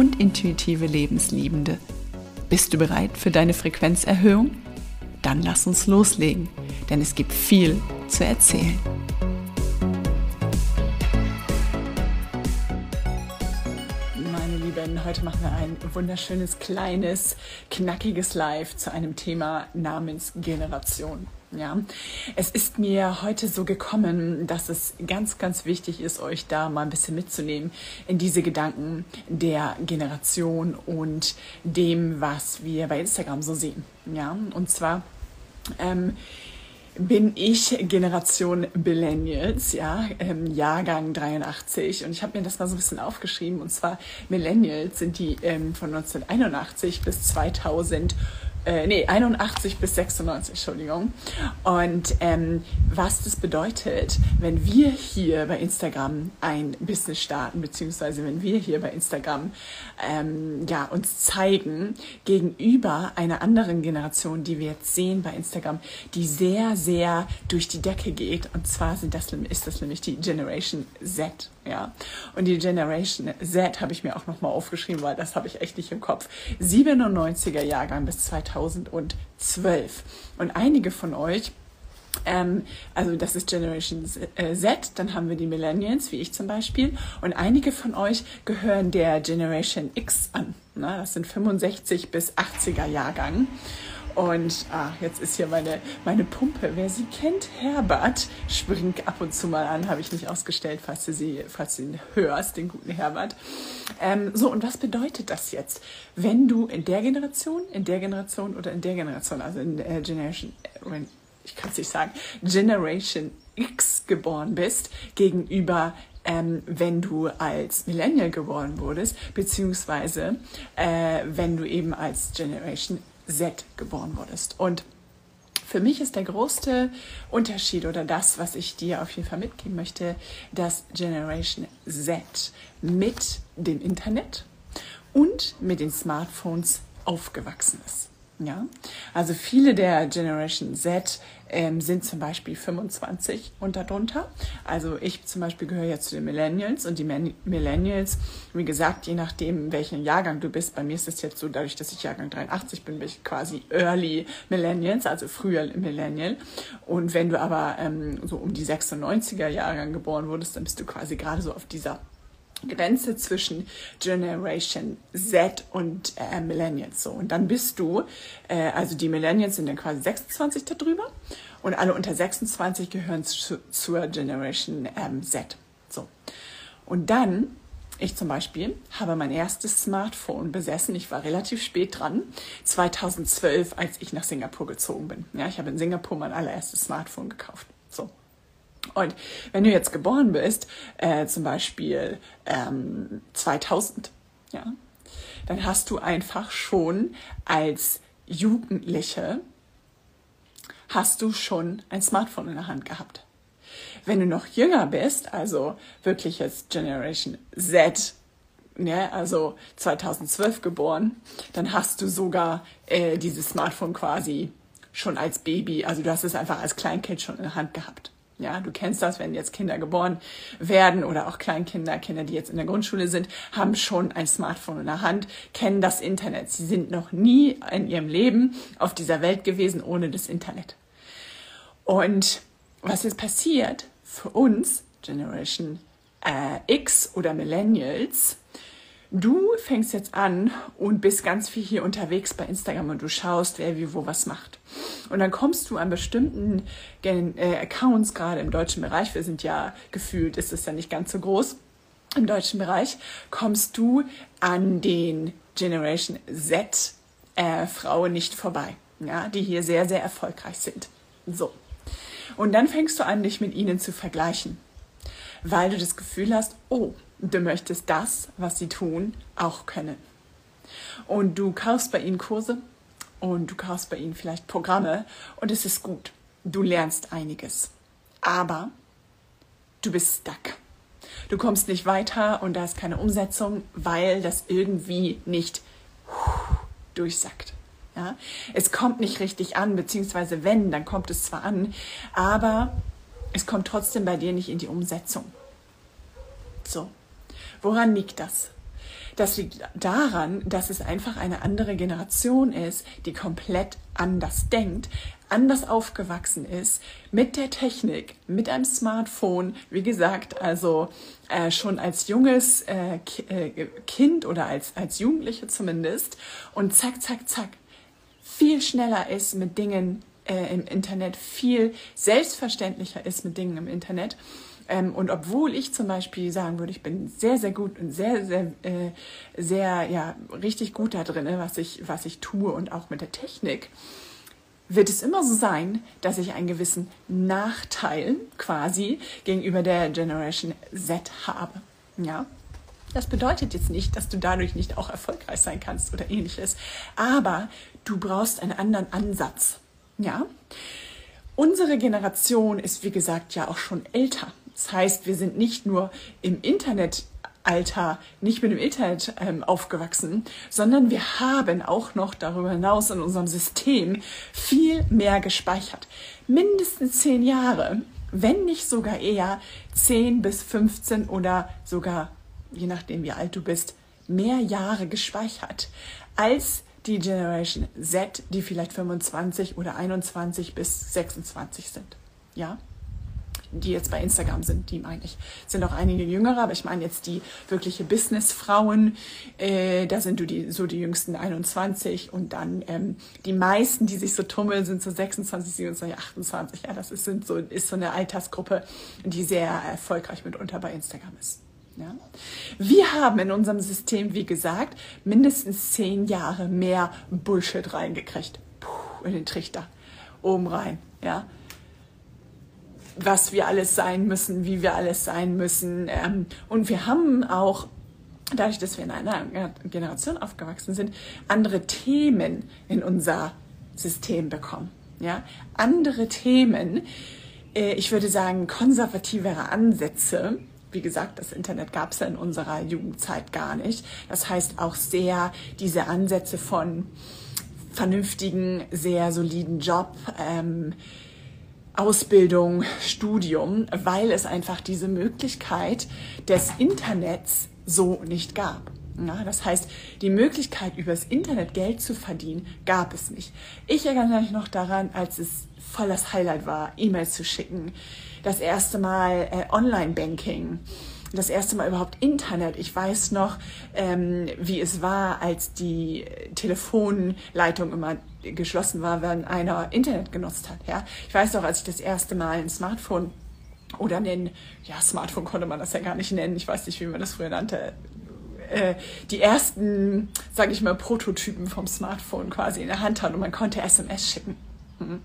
und intuitive Lebensliebende. Bist du bereit für deine Frequenzerhöhung? Dann lass uns loslegen, denn es gibt viel zu erzählen. Meine Lieben, heute machen wir ein wunderschönes, kleines, knackiges Live zu einem Thema namens Generation. Ja, es ist mir heute so gekommen, dass es ganz, ganz wichtig ist, euch da mal ein bisschen mitzunehmen in diese Gedanken der Generation und dem, was wir bei Instagram so sehen. Ja, und zwar ähm, bin ich Generation Millennials, ja, ähm, Jahrgang 83 und ich habe mir das mal so ein bisschen aufgeschrieben. Und zwar Millennials sind die ähm, von 1981 bis 2000 äh, nee, 81 bis 96, Entschuldigung. Und ähm, was das bedeutet, wenn wir hier bei Instagram ein Business starten, beziehungsweise wenn wir hier bei Instagram ähm, ja, uns zeigen gegenüber einer anderen Generation, die wir jetzt sehen bei Instagram, die sehr, sehr durch die Decke geht. Und zwar sind das, ist das nämlich die Generation Z. Ja. Und die Generation Z habe ich mir auch nochmal aufgeschrieben, weil das habe ich echt nicht im Kopf. 97er Jahrgang bis 2012. Und einige von euch ähm, also das ist Generation äh, Z, dann haben wir die Millennials, wie ich zum Beispiel, und einige von euch gehören der Generation X an. Na, das sind 65 bis 80er Jahrgang. Und ah, jetzt ist hier meine, meine Pumpe. Wer sie kennt, Herbert, springt ab und zu mal an, habe ich nicht ausgestellt, falls du, sie, falls du ihn hörst, den guten Herbert. Ähm, so, und was bedeutet das jetzt, wenn du in der Generation, in der Generation oder in der Generation, also in der Generation, äh, ich kann es nicht sagen, Generation X geboren bist, gegenüber ähm, wenn du als Millennial geboren wurdest, beziehungsweise äh, wenn du eben als Generation Z geboren wurdest. Und für mich ist der größte Unterschied oder das, was ich dir auf jeden Fall mitgeben möchte, dass Generation Z mit dem Internet und mit den Smartphones aufgewachsen ist. Ja, also viele der Generation Z ähm, sind zum Beispiel 25 und darunter. Also ich zum Beispiel gehöre jetzt zu den Millennials und die Millennials, wie gesagt, je nachdem, welchen Jahrgang du bist, bei mir ist es jetzt so, dadurch, dass ich Jahrgang 83 bin, bin ich quasi Early Millennials, also früher Millennial. Und wenn du aber ähm, so um die 96er Jahrgang geboren wurdest, dann bist du quasi gerade so auf dieser Grenze zwischen Generation Z und äh, Millennials. So. Und dann bist du, äh, also die Millennials sind dann quasi 26 darüber und alle unter 26 gehören zu, zur Generation ähm, Z. So. Und dann, ich zum Beispiel, habe mein erstes Smartphone besessen. Ich war relativ spät dran, 2012, als ich nach Singapur gezogen bin. Ja, ich habe in Singapur mein allererstes Smartphone gekauft. So. Und wenn du jetzt geboren bist, äh, zum Beispiel ähm, 2000, ja, dann hast du einfach schon als Jugendliche hast du schon ein Smartphone in der Hand gehabt. Wenn du noch jünger bist, also wirklich jetzt Generation Z, ne, also 2012 geboren, dann hast du sogar äh, dieses Smartphone quasi schon als Baby, also du hast es einfach als Kleinkind schon in der Hand gehabt. Ja, du kennst das, wenn jetzt Kinder geboren werden oder auch Kleinkinder, Kinder, die jetzt in der Grundschule sind, haben schon ein Smartphone in der Hand, kennen das Internet. Sie sind noch nie in ihrem Leben auf dieser Welt gewesen ohne das Internet. Und was jetzt passiert für uns, Generation äh, X oder Millennials, Du fängst jetzt an und bist ganz viel hier unterwegs bei Instagram und du schaust, wer wie wo was macht. Und dann kommst du an bestimmten äh, Accounts, gerade im deutschen Bereich, wir sind ja gefühlt, ist es ja nicht ganz so groß, im deutschen Bereich, kommst du an den Generation Z äh, Frauen nicht vorbei, ja, die hier sehr, sehr erfolgreich sind. So. Und dann fängst du an, dich mit ihnen zu vergleichen, weil du das Gefühl hast, oh, du möchtest das, was sie tun, auch können. Und du kaufst bei ihnen Kurse und du kaufst bei ihnen vielleicht Programme und es ist gut. Du lernst einiges. Aber du bist stuck. Du kommst nicht weiter und da ist keine Umsetzung, weil das irgendwie nicht durchsackt. Ja? Es kommt nicht richtig an, beziehungsweise wenn, dann kommt es zwar an, aber es kommt trotzdem bei dir nicht in die Umsetzung. So, woran liegt das? Das liegt daran, dass es einfach eine andere Generation ist, die komplett anders denkt, anders aufgewachsen ist, mit der Technik, mit einem Smartphone, wie gesagt, also äh, schon als junges äh, äh, Kind oder als, als Jugendliche zumindest und zack, zack, zack, viel schneller ist mit Dingen äh, im Internet, viel selbstverständlicher ist mit Dingen im Internet. Ähm, und obwohl ich zum Beispiel sagen würde, ich bin sehr, sehr gut und sehr, sehr, äh, sehr, ja, richtig gut da drin, was ich, was ich tue und auch mit der Technik, wird es immer so sein, dass ich einen gewissen Nachteil quasi gegenüber der Generation Z habe. Ja, das bedeutet jetzt nicht, dass du dadurch nicht auch erfolgreich sein kannst oder ähnliches, aber du brauchst einen anderen Ansatz. Ja, unsere Generation ist wie gesagt ja auch schon älter. Das heißt, wir sind nicht nur im Internet Alter nicht mit dem Internet ähm, aufgewachsen, sondern wir haben auch noch darüber hinaus in unserem System viel mehr gespeichert. Mindestens zehn Jahre, wenn nicht sogar eher zehn bis 15 oder sogar, je nachdem wie alt du bist, mehr Jahre gespeichert als die Generation Z, die vielleicht 25 oder 21 bis 26 sind. Ja? Die jetzt bei Instagram sind, die meine ich. Es sind auch einige jüngere, aber ich meine jetzt die wirkliche Businessfrauen. Äh, da sind du die, so die jüngsten 21 und dann ähm, die meisten, die sich so tummeln, sind so 26, 27, 28. Ja, das ist, sind so, ist so eine Altersgruppe, die sehr erfolgreich mitunter bei Instagram ist. Ja. Wir haben in unserem System, wie gesagt, mindestens zehn Jahre mehr Bullshit reingekriegt. Puh, in den Trichter. Oben rein. Ja was wir alles sein müssen, wie wir alles sein müssen. Ähm, und wir haben auch dadurch, dass wir in einer Generation aufgewachsen sind, andere Themen in unser System bekommen. Ja, andere Themen, äh, ich würde sagen, konservativere Ansätze. Wie gesagt, das Internet gab es ja in unserer Jugendzeit gar nicht. Das heißt auch sehr diese Ansätze von vernünftigen, sehr soliden Job, ähm, Ausbildung, Studium, weil es einfach diese Möglichkeit des Internets so nicht gab. Ja, das heißt, die Möglichkeit, übers Internet Geld zu verdienen, gab es nicht. Ich erinnere mich noch daran, als es voll das Highlight war, E-Mails zu schicken. Das erste Mal äh, Online-Banking das erste Mal überhaupt Internet. Ich weiß noch, ähm, wie es war, als die Telefonleitung immer geschlossen war, wenn einer Internet genutzt hat. Ja? Ich weiß noch, als ich das erste Mal ein Smartphone oder einen, ja, Smartphone konnte man das ja gar nicht nennen, ich weiß nicht, wie man das früher nannte, äh, die ersten, sage ich mal, Prototypen vom Smartphone quasi in der Hand hat und man konnte SMS schicken. Mhm.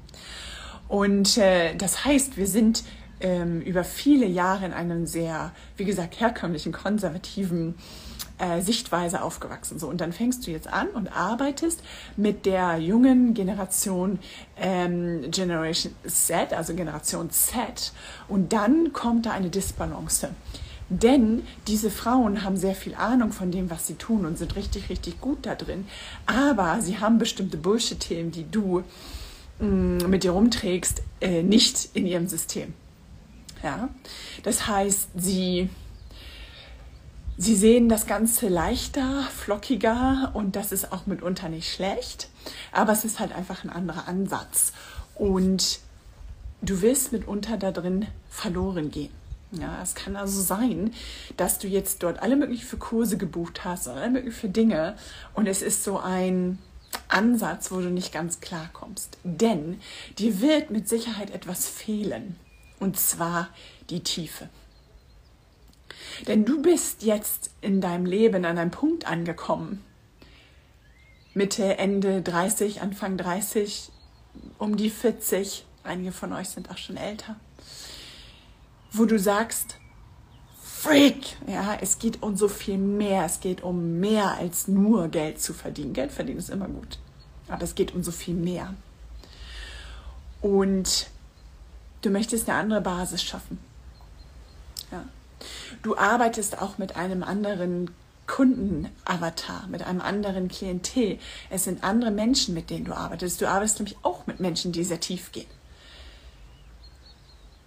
Und äh, das heißt, wir sind ähm, über viele Jahre in einem sehr, wie gesagt, herkömmlichen, konservativen äh, Sichtweise aufgewachsen. So, und dann fängst du jetzt an und arbeitest mit der jungen Generation ähm, Generation Z, also Generation Z, und dann kommt da eine Disbalance. Denn diese Frauen haben sehr viel Ahnung von dem, was sie tun und sind richtig, richtig gut da drin. Aber sie haben bestimmte Bullshit-Themen, die du mh, mm, mit dir rumträgst, äh, nicht in ihrem System. Ja? Das heißt, sie, sie sehen das Ganze leichter, flockiger und das ist auch mitunter nicht schlecht, aber es ist halt einfach ein anderer Ansatz. Und du wirst mitunter da drin verloren gehen. Ja, es kann also sein, dass du jetzt dort alle möglichen für Kurse gebucht hast, alle möglichen für Dinge und es ist so ein Ansatz, wo du nicht ganz klar kommst. Denn dir wird mit Sicherheit etwas fehlen und zwar die Tiefe. Denn du bist jetzt in deinem Leben an einem Punkt angekommen, Mitte, Ende 30, Anfang 30, um die 40, einige von euch sind auch schon älter, wo du sagst, Freak. Ja, es geht um so viel mehr. Es geht um mehr als nur Geld zu verdienen. Geld verdienen ist immer gut. Aber es geht um so viel mehr. Und du möchtest eine andere Basis schaffen. Ja. Du arbeitest auch mit einem anderen Kundenavatar, mit einem anderen Klientel. Es sind andere Menschen, mit denen du arbeitest. Du arbeitest nämlich auch mit Menschen, die sehr tief gehen.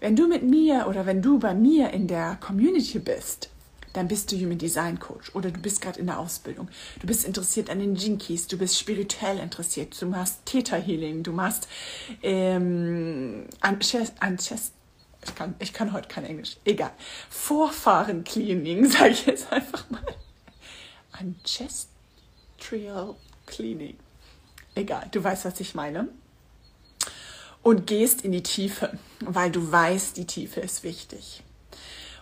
Wenn du mit mir oder wenn du bei mir in der Community bist, dann bist du Human Design Coach oder du bist gerade in der Ausbildung. Du bist interessiert an den Jinkies, du bist spirituell interessiert, du machst Theta Healing, du machst ähm, Ancest ich kann, ich kann heute kein Englisch. Egal. Vorfahren Cleaning, sage ich jetzt einfach mal. Ancestral Cleaning. Egal, du weißt, was ich meine und gehst in die Tiefe, weil du weißt, die Tiefe ist wichtig.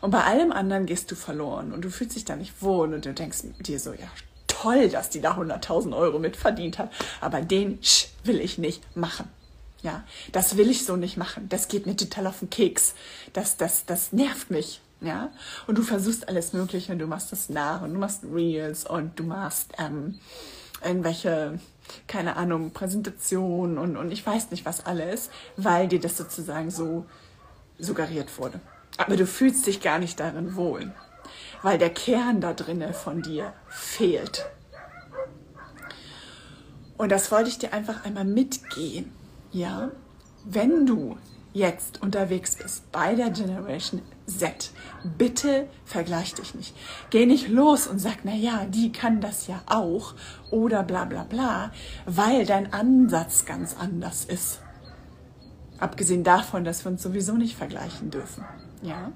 Und bei allem anderen gehst du verloren und du fühlst dich da nicht wohl und du denkst dir so, ja, toll, dass die da 100.000 Euro mitverdient hat, aber den Sch will ich nicht machen. Ja, das will ich so nicht machen. Das geht mir total auf den Keks. Das, das, das nervt mich. Ja, und du versuchst alles Mögliche und du machst das nach und du machst Reels und du machst ähm, irgendwelche keine Ahnung, Präsentation und, und ich weiß nicht was alles, weil dir das sozusagen so suggeriert wurde. Aber du fühlst dich gar nicht darin wohl, weil der Kern da drinne von dir fehlt. Und das wollte ich dir einfach einmal mitgehen. Ja, wenn du jetzt unterwegs bist bei der Generation Z, bitte vergleich dich nicht. Geh nicht los und sag, na ja, die kann das ja auch oder bla bla bla, weil dein Ansatz ganz anders ist. Abgesehen davon, dass wir uns sowieso nicht vergleichen dürfen. Ja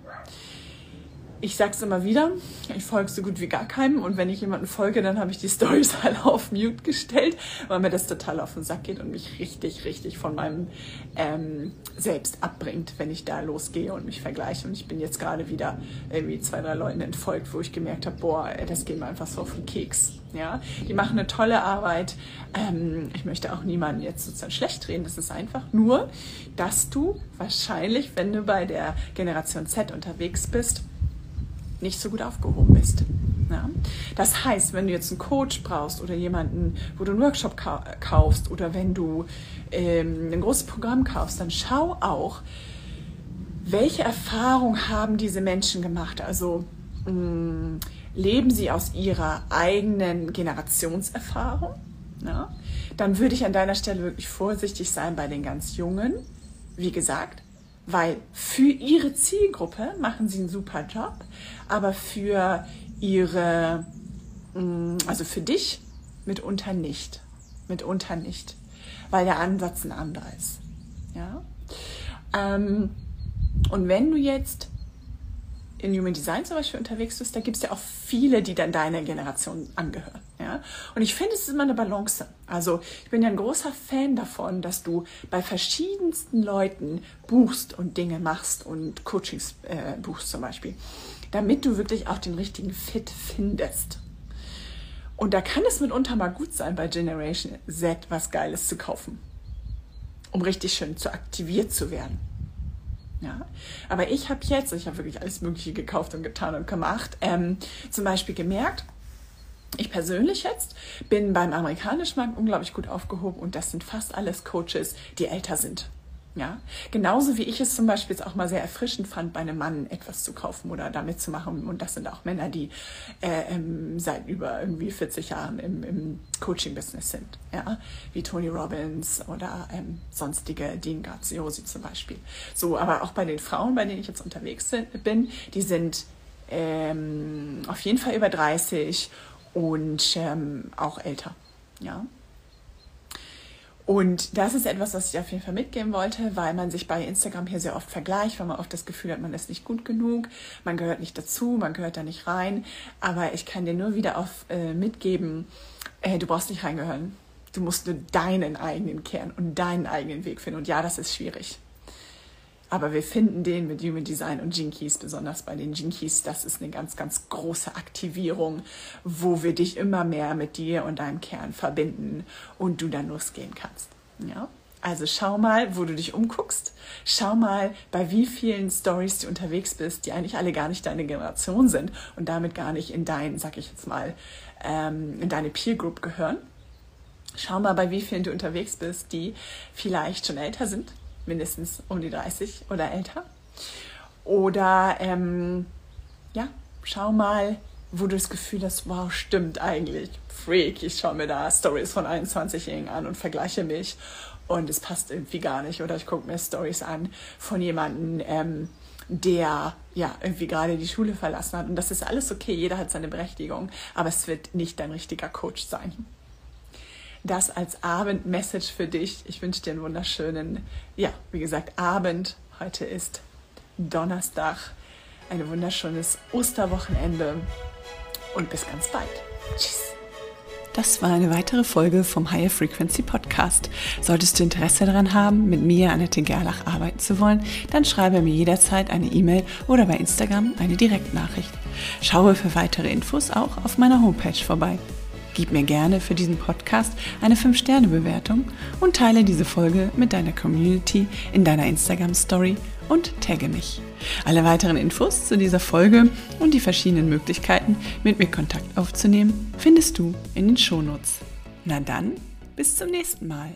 ich sag's immer wieder, ich folge so gut wie gar keinem und wenn ich jemanden folge, dann habe ich die Stories alle auf Mute gestellt, weil mir das total auf den Sack geht und mich richtig, richtig von meinem ähm, Selbst abbringt, wenn ich da losgehe und mich vergleiche. Und ich bin jetzt gerade wieder irgendwie zwei, drei Leuten entfolgt, wo ich gemerkt habe, boah, das geht mir einfach so auf den Keks. Ja, die machen eine tolle Arbeit. Ähm, ich möchte auch niemanden jetzt sozusagen schlecht reden. Das ist einfach nur, dass du wahrscheinlich, wenn du bei der Generation Z unterwegs bist, nicht so gut aufgehoben bist. Ja? Das heißt, wenn du jetzt einen Coach brauchst oder jemanden, wo du einen Workshop kaufst oder wenn du ähm, ein großes Programm kaufst, dann schau auch, welche Erfahrung haben diese Menschen gemacht? Also mh, mm, leben sie aus ihrer eigenen Generationserfahrung? Ja? Dann würde ich an deiner Stelle wirklich vorsichtig sein bei den ganz Jungen. Wie gesagt, weil für ihre Zielgruppe machen sie einen super Job, aber für ihre, mm, also für dich mitunter nicht. Mitunter nicht, weil der Ansatz ein anderer ist. Ja? Ähm, und wenn du jetzt in Human Design zum Beispiel unterwegs bist, da gibt es ja auch viele, die dann deiner Generation angehören. Ja? Und ich finde, es ist immer eine Balance. Also ich bin ja ein großer Fan davon, dass du bei verschiedensten Leuten buchst und Dinge machst und Coachings äh, buchst zum Beispiel, damit du wirklich auch den richtigen Fit findest. Und da kann es mitunter mal gut sein, bei Generation Z was Geiles zu kaufen, um richtig schön zu aktiviert zu werden. Ja, aber ich habe jetzt, ich habe wirklich alles Mögliche gekauft und getan und gemacht, ähm, zum Beispiel gemerkt, ich persönlich jetzt bin beim amerikanischen Markt unglaublich gut aufgehoben und das sind fast alles Coaches, die älter sind. Ja, genauso wie ich es zum Beispiel jetzt auch mal sehr erfrischend fand, bei einem Mann etwas zu kaufen oder damit zu machen. Und das sind auch Männer, die äh, ähm, seit über irgendwie 40 Jahren im, im Coaching-Business sind. Ja, wie Tony Robbins oder ähm, sonstige Dean Graziosi zum Beispiel. So, aber auch bei den Frauen, bei denen ich jetzt unterwegs bin, die sind ähm, auf jeden Fall über 30 und ähm, auch älter. Ja. Und das ist etwas, was ich auf jeden Fall mitgeben wollte, weil man sich bei Instagram hier sehr oft vergleicht, weil man oft das Gefühl hat, man ist nicht gut genug, man gehört nicht dazu, man gehört da nicht rein. Aber ich kann dir nur wieder auf, äh, mitgeben, äh, du brauchst nicht reingehören. Du musst nur deinen eigenen Kern und deinen eigenen Weg finden. Und ja, das ist schwierig. Aber wir finden den mit Human Design und Jinkies, besonders bei den Jinkies. Das ist eine ganz, ganz große Aktivierung, wo wir dich immer mehr mit dir und deinem Kern verbinden und du dann losgehen kannst. Ja? Also schau mal, wo du dich umguckst. Schau mal, bei wie vielen Stories du unterwegs bist, die eigentlich alle gar nicht deine Generation sind und damit gar nicht in dein, sag ich jetzt mal, ähm, in deine Peer Group gehören. Schau mal, bei wie vielen du unterwegs bist, die vielleicht schon älter sind, mindestens um die 30 oder älter. Oder ähm, ja, schau mal, wo du das Gefühl hast, wow, stimmt eigentlich. Freak, ich schaue mir da Stories von 21-Jährigen an und vergleiche mich und es passt irgendwie gar nicht. Oder ich gucke mir Stories an von jemandem, ähm, der ja irgendwie gerade die Schule verlassen hat. Und das ist alles okay, jeder hat seine Berechtigung, aber es wird nicht dein richtiger Coach sein. Das als Abendmessage für dich. Ich wünsche dir einen wunderschönen, ja, wie gesagt, Abend. Heute ist Donnerstag. Ein wunderschönes Osterwochenende und bis ganz bald. Tschüss. Das war eine weitere Folge vom Higher Frequency Podcast. Solltest du Interesse daran haben, mit mir, Annette Gerlach, arbeiten zu wollen, dann schreibe mir jederzeit eine E-Mail oder bei Instagram eine Direktnachricht. Schaue für weitere Infos auch auf meiner Homepage vorbei. Gib mir gerne für diesen Podcast eine 5-Sterne-Bewertung und teile diese Folge mit deiner Community in deiner Instagram-Story und tagge mich. Alle weiteren Infos zu dieser Folge und die verschiedenen Möglichkeiten, mit mir Kontakt aufzunehmen, findest du in den Shownotes. Na dann, bis zum nächsten Mal.